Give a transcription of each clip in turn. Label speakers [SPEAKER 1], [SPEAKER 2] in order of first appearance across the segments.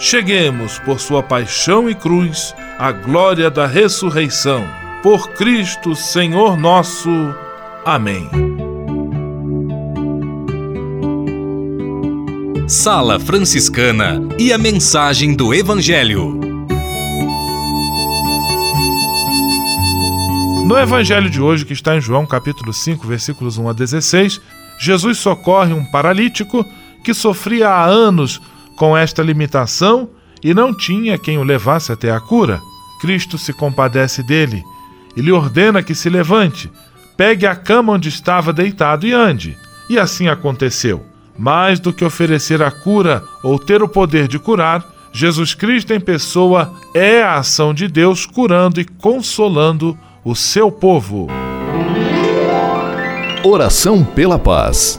[SPEAKER 1] cheguemos, por sua paixão e cruz, à glória da ressurreição. Por Cristo, Senhor nosso. Amém.
[SPEAKER 2] Sala Franciscana e a mensagem do Evangelho.
[SPEAKER 1] No evangelho de hoje, que está em João capítulo 5, versículos 1 a 16, Jesus socorre um paralítico que sofria há anos com esta limitação e não tinha quem o levasse até a cura. Cristo se compadece dele e lhe ordena que se levante, pegue a cama onde estava deitado e ande. E assim aconteceu. Mais do que oferecer a cura ou ter o poder de curar, Jesus Cristo em pessoa é a ação de Deus curando e consolando o seu povo.
[SPEAKER 2] Oração pela paz.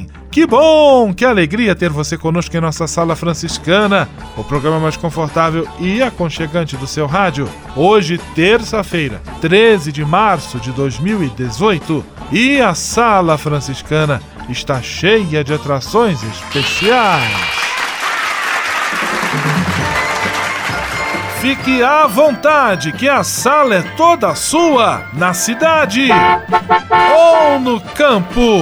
[SPEAKER 1] Que bom, que alegria ter você conosco em nossa sala franciscana, o programa mais confortável e aconchegante do seu rádio. Hoje, terça-feira, 13 de março de 2018, e a sala franciscana está cheia de atrações especiais. Fique à vontade, que a sala é toda sua, na cidade ou no campo.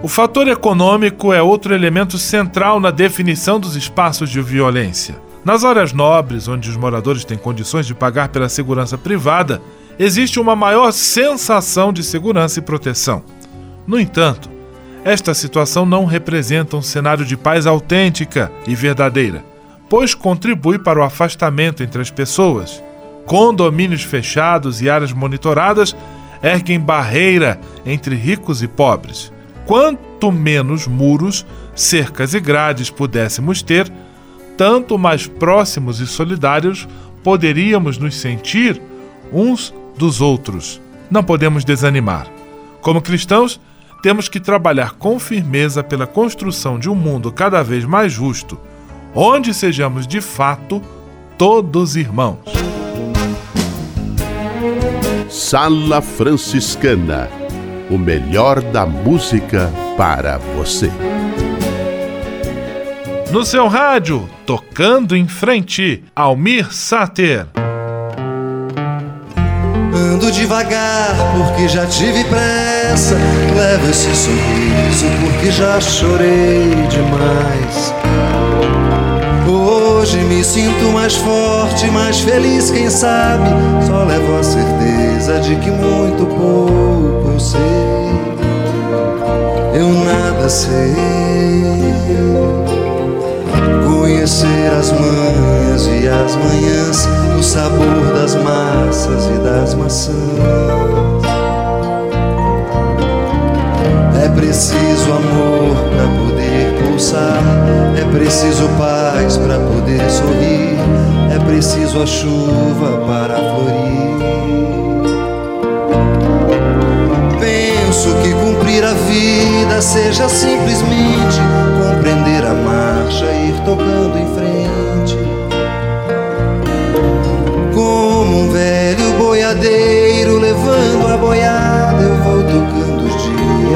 [SPEAKER 1] O fator econômico é outro elemento central na definição dos espaços de violência. Nas áreas nobres, onde os moradores têm condições de pagar pela segurança privada, existe uma maior sensação de segurança e proteção. No entanto, esta situação não representa um cenário de paz autêntica e verdadeira, pois contribui para o afastamento entre as pessoas. Condomínios fechados e áreas monitoradas erguem barreira entre ricos e pobres. Quanto menos muros, cercas e grades pudéssemos ter, tanto mais próximos e solidários poderíamos nos sentir uns dos outros. Não podemos desanimar. Como cristãos, temos que trabalhar com firmeza pela construção de um mundo cada vez mais justo, onde sejamos de fato todos irmãos.
[SPEAKER 3] Sala Franciscana o melhor da música para você.
[SPEAKER 1] No seu rádio, tocando em frente, Almir Sater.
[SPEAKER 4] Ando devagar porque já tive pressa. Levo esse sorriso porque já chorei demais. Hoje me sinto mais forte, mais feliz, quem sabe? Só levo a certeza de que muito pouco eu sei. Eu nada sei. Conhecer as manhas e as manhãs, o sabor das massas e das maçãs. É preciso amor para poder pulsar, é preciso paz para poder sorrir, é preciso a chuva para florir. Penso que cumprir a vida seja simplesmente compreender a marcha e ir tocando em frente. Como um velho boiadeiro levando a boiada,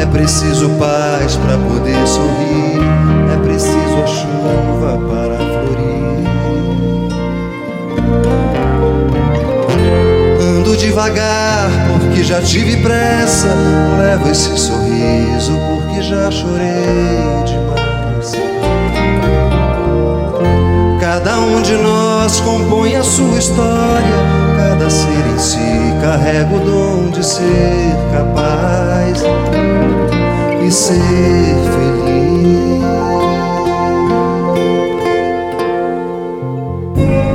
[SPEAKER 4] É preciso paz para poder sorrir, é preciso a chuva para florir. Ando devagar porque já tive pressa, levo esse sorriso porque já chorei demais. Cada um de nós compõe a sua história, cada ser em si carrega o dom de ser capaz e ser feliz.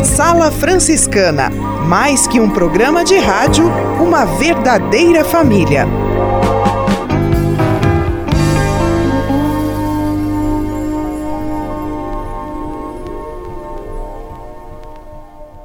[SPEAKER 5] Sala Franciscana mais que um programa de rádio, uma verdadeira família.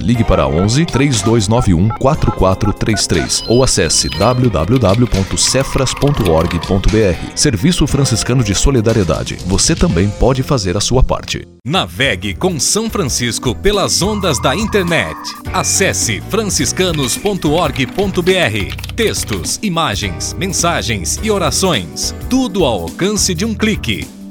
[SPEAKER 6] ligue para 11 3291 4433 ou acesse www.cefras.org.br. Serviço Franciscano de Solidariedade. Você também pode fazer a sua parte.
[SPEAKER 2] Navegue com São Francisco pelas ondas da internet. Acesse franciscanos.org.br. Textos, imagens, mensagens e orações. Tudo ao alcance de um clique.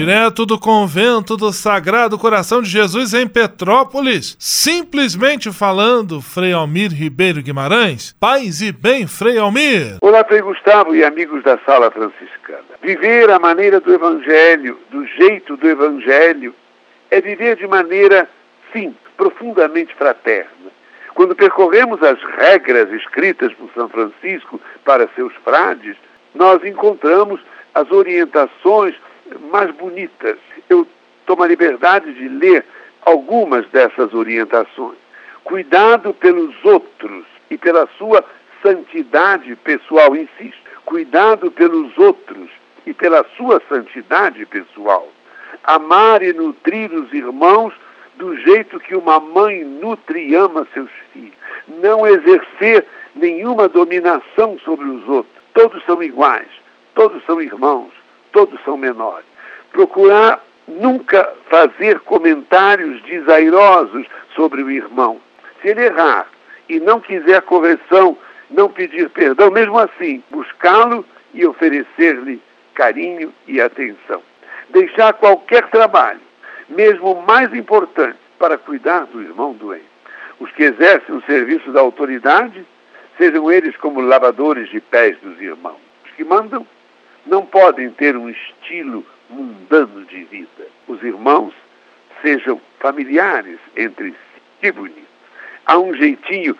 [SPEAKER 1] Direto do convento do Sagrado Coração de Jesus em Petrópolis, simplesmente falando, Frei Almir Ribeiro Guimarães. Paz e bem, Frei Almir.
[SPEAKER 7] Olá, Frei Gustavo e amigos da Sala Franciscana. Viver a maneira do Evangelho, do jeito do Evangelho, é viver de maneira, sim, profundamente fraterna. Quando percorremos as regras escritas por São Francisco para seus frades, nós encontramos as orientações mais bonitas. Eu tomo a liberdade de ler algumas dessas orientações. Cuidado pelos outros e pela sua santidade pessoal, insisto. Cuidado pelos outros e pela sua santidade pessoal. Amar e nutrir os irmãos do jeito que uma mãe nutre e ama seus filhos. Não exercer nenhuma dominação sobre os outros. Todos são iguais, todos são irmãos, todos são menores. Procurar nunca fazer comentários desairosos sobre o irmão. Se ele errar e não quiser correção, não pedir perdão, mesmo assim, buscá-lo e oferecer-lhe carinho e atenção. Deixar qualquer trabalho, mesmo o mais importante, para cuidar do irmão doente. Os que exercem o serviço da autoridade, sejam eles como lavadores de pés dos irmãos. Os que mandam não podem ter um estilo mundano de vida. Os irmãos sejam familiares entre si. Que bonito. Há um jeitinho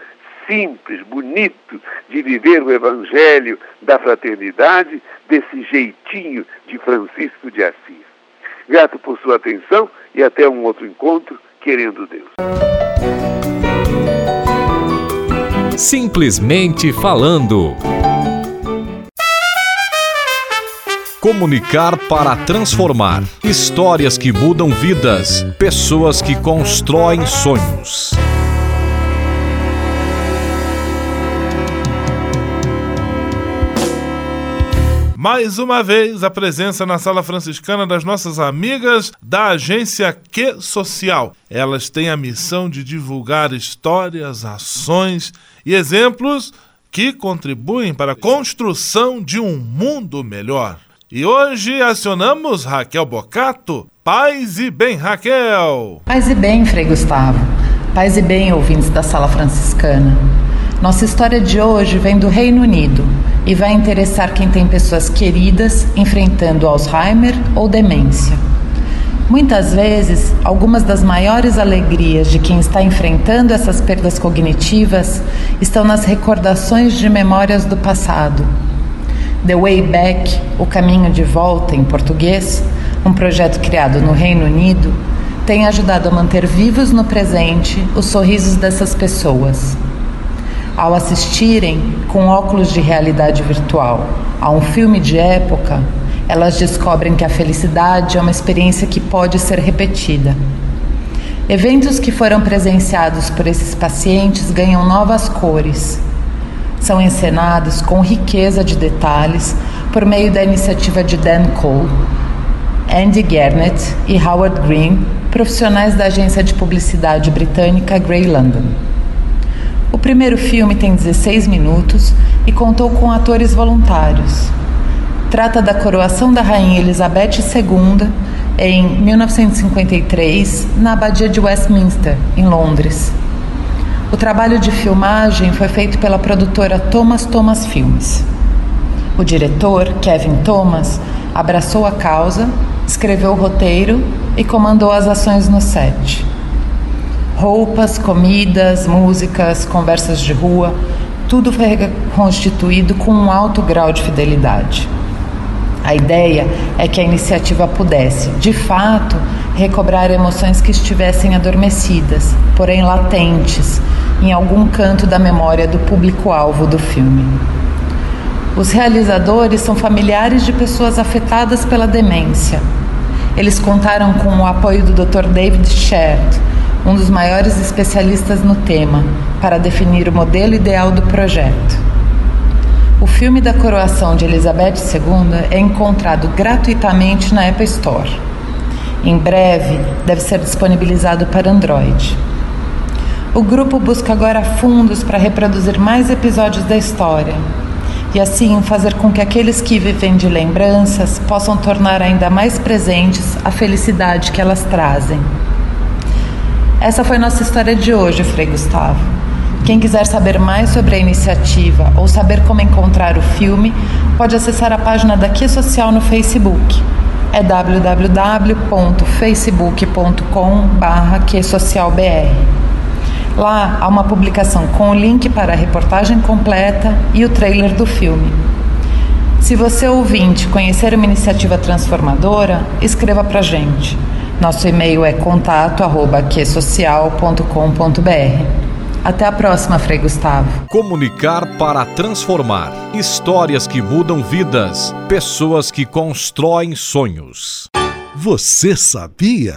[SPEAKER 7] simples, bonito de viver o evangelho da fraternidade, desse jeitinho de Francisco de Assis. Grato por sua atenção e até um outro encontro, querendo Deus.
[SPEAKER 2] Simplesmente falando. Comunicar para transformar. Histórias que mudam vidas. Pessoas que constroem sonhos.
[SPEAKER 1] Mais uma vez, a presença na sala franciscana das nossas amigas da agência Que Social. Elas têm a missão de divulgar histórias, ações e exemplos que contribuem para a construção de um mundo melhor. E hoje acionamos Raquel Bocato. Paz e bem, Raquel!
[SPEAKER 8] Paz e bem, Frei Gustavo. Paz e bem, ouvintes da Sala Franciscana. Nossa história de hoje vem do Reino Unido e vai interessar quem tem pessoas queridas enfrentando Alzheimer ou demência. Muitas vezes, algumas das maiores alegrias de quem está enfrentando essas perdas cognitivas estão nas recordações de memórias do passado. The Way Back, O Caminho de Volta, em português, um projeto criado no Reino Unido, tem ajudado a manter vivos no presente os sorrisos dessas pessoas ao assistirem com óculos de realidade virtual a um filme de época, elas descobrem que a felicidade é uma experiência que pode ser repetida. Eventos que foram presenciados por esses pacientes ganham novas cores. São encenados com riqueza de detalhes por meio da iniciativa de Dan Cole, Andy Garnett e Howard Green, profissionais da agência de publicidade britânica Grey London. O primeiro filme tem 16 minutos e contou com atores voluntários. Trata da coroação da Rainha Elizabeth II em 1953 na Abadia de Westminster, em Londres. O trabalho de filmagem foi feito pela produtora Thomas Thomas Films. O diretor, Kevin Thomas, abraçou a causa, escreveu o roteiro e comandou as ações no set. Roupas, comidas, músicas, conversas de rua, tudo foi constituído com um alto grau de fidelidade. A ideia é que a iniciativa pudesse, de fato, recobrar emoções que estivessem adormecidas, porém latentes, em algum canto da memória do público-alvo do filme. Os realizadores são familiares de pessoas afetadas pela demência. Eles contaram com o apoio do Dr. David Sherd, um dos maiores especialistas no tema, para definir o modelo ideal do projeto. O filme da coroação de Elizabeth II é encontrado gratuitamente na Apple Store. Em breve, deve ser disponibilizado para Android. O grupo busca agora fundos para reproduzir mais episódios da história e assim fazer com que aqueles que vivem de lembranças possam tornar ainda mais presentes a felicidade que elas trazem. Essa foi nossa história de hoje, Frei Gustavo. Quem quiser saber mais sobre a iniciativa ou saber como encontrar o filme, pode acessar a página da Que Social no Facebook. É www.facebook.com/quesocialbr. Lá há uma publicação com o link para a reportagem completa e o trailer do filme. Se você ouvinte conhecer uma iniciativa transformadora, escreva para gente. Nosso e-mail é contato@quesocial.com.br. Até a próxima, Frei Gustavo.
[SPEAKER 2] Comunicar para transformar. Histórias que mudam vidas. Pessoas que constroem sonhos.
[SPEAKER 3] Você sabia?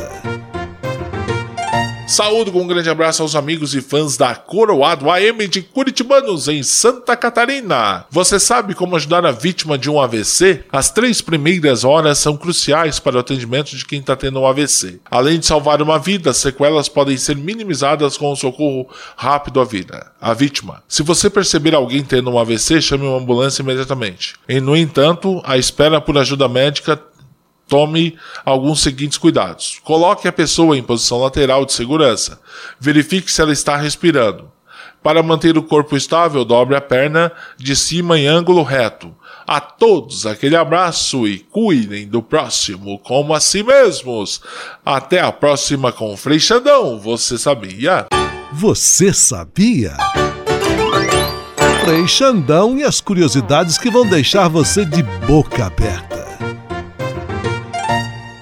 [SPEAKER 1] Saúdo com um grande abraço aos amigos e fãs da Coroado AM de Curitibanos, em Santa Catarina. Você sabe como ajudar a vítima de um AVC? As três primeiras horas são cruciais para o atendimento de quem está tendo um AVC. Além de salvar uma vida, as sequelas podem ser minimizadas com o socorro rápido à vida. A vítima. Se você perceber alguém tendo um AVC, chame uma ambulância imediatamente. E, no entanto, a espera por ajuda médica Tome alguns seguintes cuidados. Coloque a pessoa em posição lateral de segurança. Verifique se ela está respirando. Para manter o corpo estável, dobre a perna de cima em ângulo reto. A todos aquele abraço e cuidem do próximo como a si mesmos. Até a próxima com Frei Xandão. Você sabia?
[SPEAKER 3] Você sabia? Frei Xandão e as curiosidades que vão deixar você de boca aberta.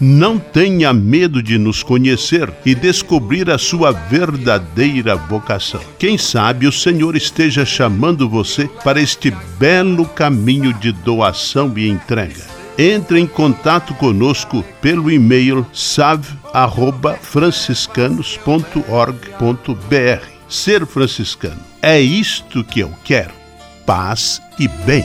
[SPEAKER 3] Não tenha medo de nos conhecer e descobrir a sua verdadeira vocação. Quem sabe o Senhor esteja chamando você para este belo caminho de doação e entrega entre em contato conosco pelo e-mail save@franciscanos.org.br. Ser franciscano é isto que eu quero: paz e bem.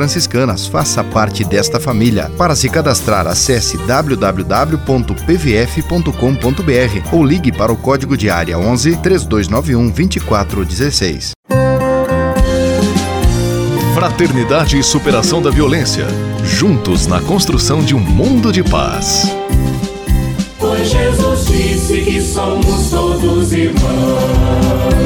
[SPEAKER 9] franciscanas. Faça parte desta família. Para se cadastrar, acesse www.pvf.com.br ou ligue para o código de área 11 3291 2416.
[SPEAKER 6] Fraternidade e superação da violência. Juntos na construção de um mundo de paz.
[SPEAKER 10] Pois Jesus disse que somos todos irmãos.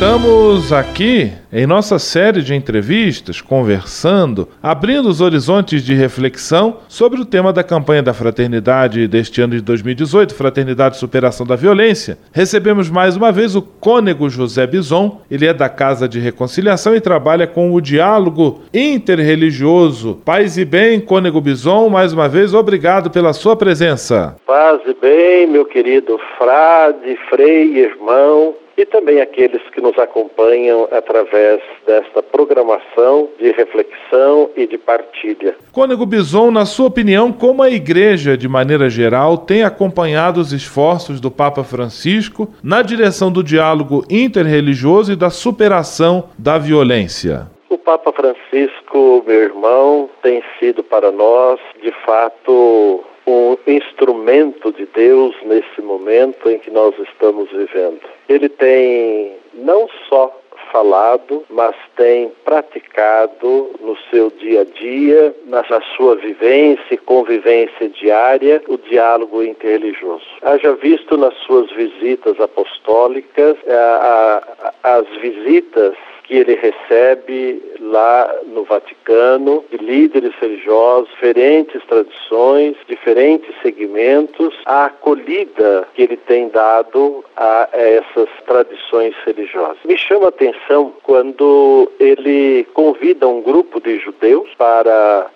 [SPEAKER 1] Estamos aqui em nossa série de entrevistas, conversando, abrindo os horizontes de reflexão sobre o tema da campanha da fraternidade deste ano de 2018, Fraternidade e Superação da Violência. Recebemos mais uma vez o cônego José Bison, ele é da Casa de Reconciliação e trabalha com o diálogo interreligioso. Paz e bem, cônego Bison, mais uma vez, obrigado pela sua presença.
[SPEAKER 11] Paz e bem, meu querido frade, frei, irmão e também aqueles que nos acompanham através desta programação de reflexão e de partilha.
[SPEAKER 1] Cônego Bison, na sua opinião, como a Igreja, de maneira geral, tem acompanhado os esforços do Papa Francisco na direção do diálogo interreligioso e da superação da violência?
[SPEAKER 11] O Papa Francisco, meu irmão, tem sido para nós, de fato, um instrumento de Deus nesse momento em que nós estamos vivendo. Ele tem não só falado, mas tem praticado no seu dia a dia, na, sua vivência e convivência diária, o diálogo interreligioso. Haja visto nas suas visitas apostólicas a, a, as visitas que ele recebe lá no Vaticano de líderes religiosos, diferentes tradições, diferentes segmentos, a acolhida que ele tem dado a essas tradições religiosas. Me chama a atenção quando ele convida um grupo de judeus para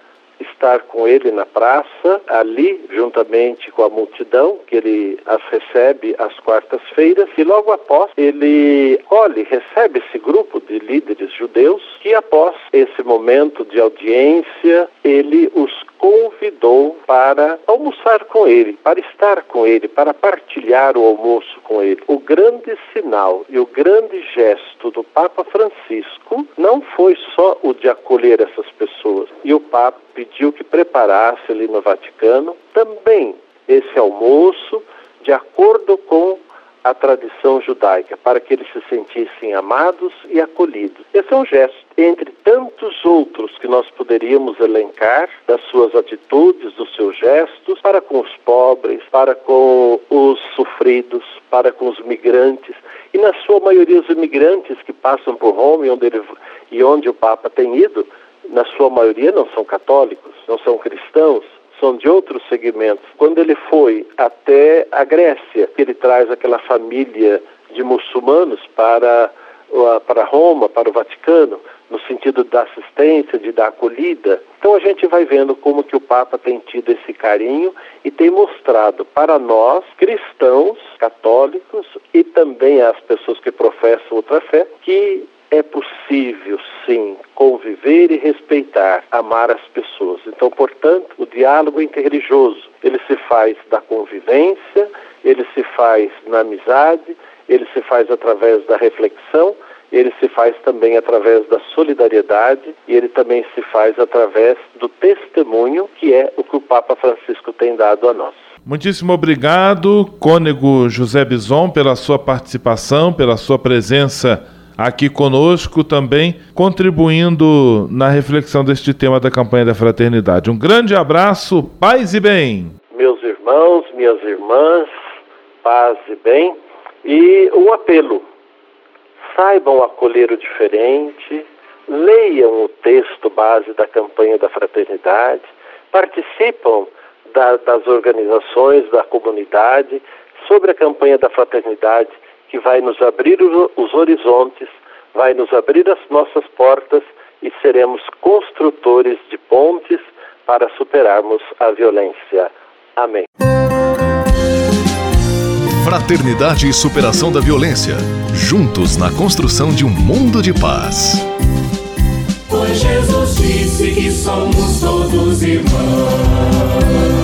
[SPEAKER 11] estar com ele na praça, ali, juntamente com a multidão, que ele as recebe às quartas-feiras, e logo após ele olhe, recebe esse grupo de líderes judeus, que após esse momento de audiência, ele os convidou para almoçar com ele, para estar com ele, para partilhar o almoço com ele. O grande sinal e o grande gesto do Papa Francisco não foi só o de acolher essas pessoas. E o Papa pediu que preparasse ali no Vaticano também esse almoço de acordo com a tradição judaica, para que eles se sentissem amados e acolhidos. Esse é um gesto, entre tantos outros que nós poderíamos elencar, das suas atitudes, dos seus gestos, para com os pobres, para com os sofridos, para com os migrantes, e na sua maioria os imigrantes que passam por Roma e onde, ele, e onde o Papa tem ido, na sua maioria não são católicos, não são cristãos, são de outros segmentos. Quando ele foi até a Grécia, ele traz aquela família de muçulmanos para, para Roma, para o Vaticano, no sentido da assistência, de dar acolhida. Então a gente vai vendo como que o Papa tem tido esse carinho e tem mostrado para nós, cristãos, católicos e também as pessoas que professam outra fé, que é possível, sim, conviver e respeitar, amar as pessoas. Então, portanto, o diálogo interreligioso, ele se faz da convivência, ele se faz na amizade, ele se faz através da reflexão, ele se faz também através da solidariedade e ele também se faz através do testemunho, que é o que o Papa Francisco tem dado a nós.
[SPEAKER 1] Muitíssimo obrigado, cônego José Bison, pela sua participação, pela sua presença aqui conosco também, contribuindo na reflexão deste tema da campanha da fraternidade. Um grande abraço, paz e bem.
[SPEAKER 11] Meus irmãos, minhas irmãs, paz e bem. E um apelo: saibam acolher o diferente, leiam o texto base da campanha da fraternidade, participam da, das organizações, da comunidade, sobre a campanha da fraternidade que vai nos abrir os horizontes, vai nos abrir as nossas portas e seremos construtores de pontes para superarmos a violência. Amém.
[SPEAKER 6] Fraternidade e superação da violência. Juntos na construção de um mundo de paz.
[SPEAKER 10] Pois Jesus disse que somos todos irmãos.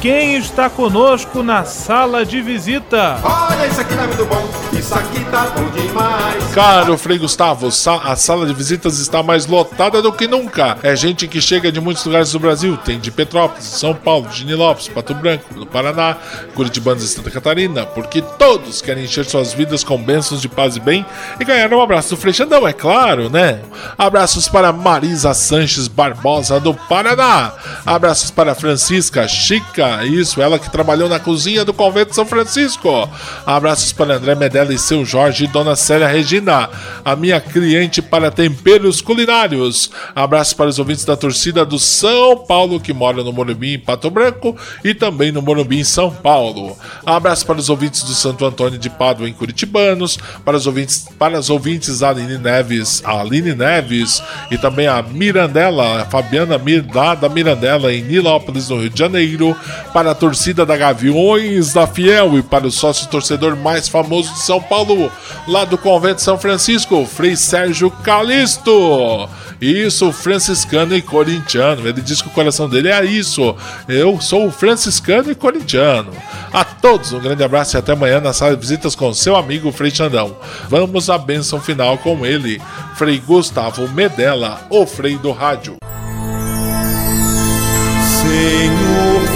[SPEAKER 1] quem está conosco na sala de visita?
[SPEAKER 12] Olha, isso aqui tá muito bom, isso aqui tá bom demais.
[SPEAKER 13] Caro Frei Gustavo, a sala de visitas está mais lotada do que nunca. É gente que chega de muitos lugares do Brasil. Tem de Petrópolis, São Paulo, de Nilópolis, Pato Branco, do Paraná, Curitibanos e Santa Catarina, porque todos querem encher suas vidas com bênçãos de paz e bem e ganhar um abraço do Frei Xandão, é claro, né? Abraços para Marisa Sanches Barbosa, do Paraná. Abraços para Francisca Chica isso, ela que trabalhou na cozinha do convento São Francisco. Abraços para André Medella e seu Jorge e Dona Célia Regina, a minha cliente para temperos culinários. Abraços para os ouvintes da torcida do São Paulo que mora no Morumbi em Pato Branco e também no Morumbi em São Paulo. Abraços para os ouvintes do Santo Antônio de Pádua em Curitibanos, para os ouvintes, para os ouvintes Aline Neves, Aline Neves e também a Mirandela, a Fabiana Mir, da Mirandela em Nilópolis, no Rio de Janeiro para a torcida da Gaviões da Fiel e para o sócio torcedor mais famoso de São Paulo, lá do Convento São Francisco, Frei Sérgio Calisto. Isso, franciscano e corintiano. Ele diz que o coração dele é isso. Eu sou franciscano e corintiano. A todos um grande abraço e até amanhã na sala de visitas com seu amigo Frei Xandão. Vamos à bênção final com ele, Frei Gustavo Medella, o Frei do Rádio.
[SPEAKER 4] Senhor,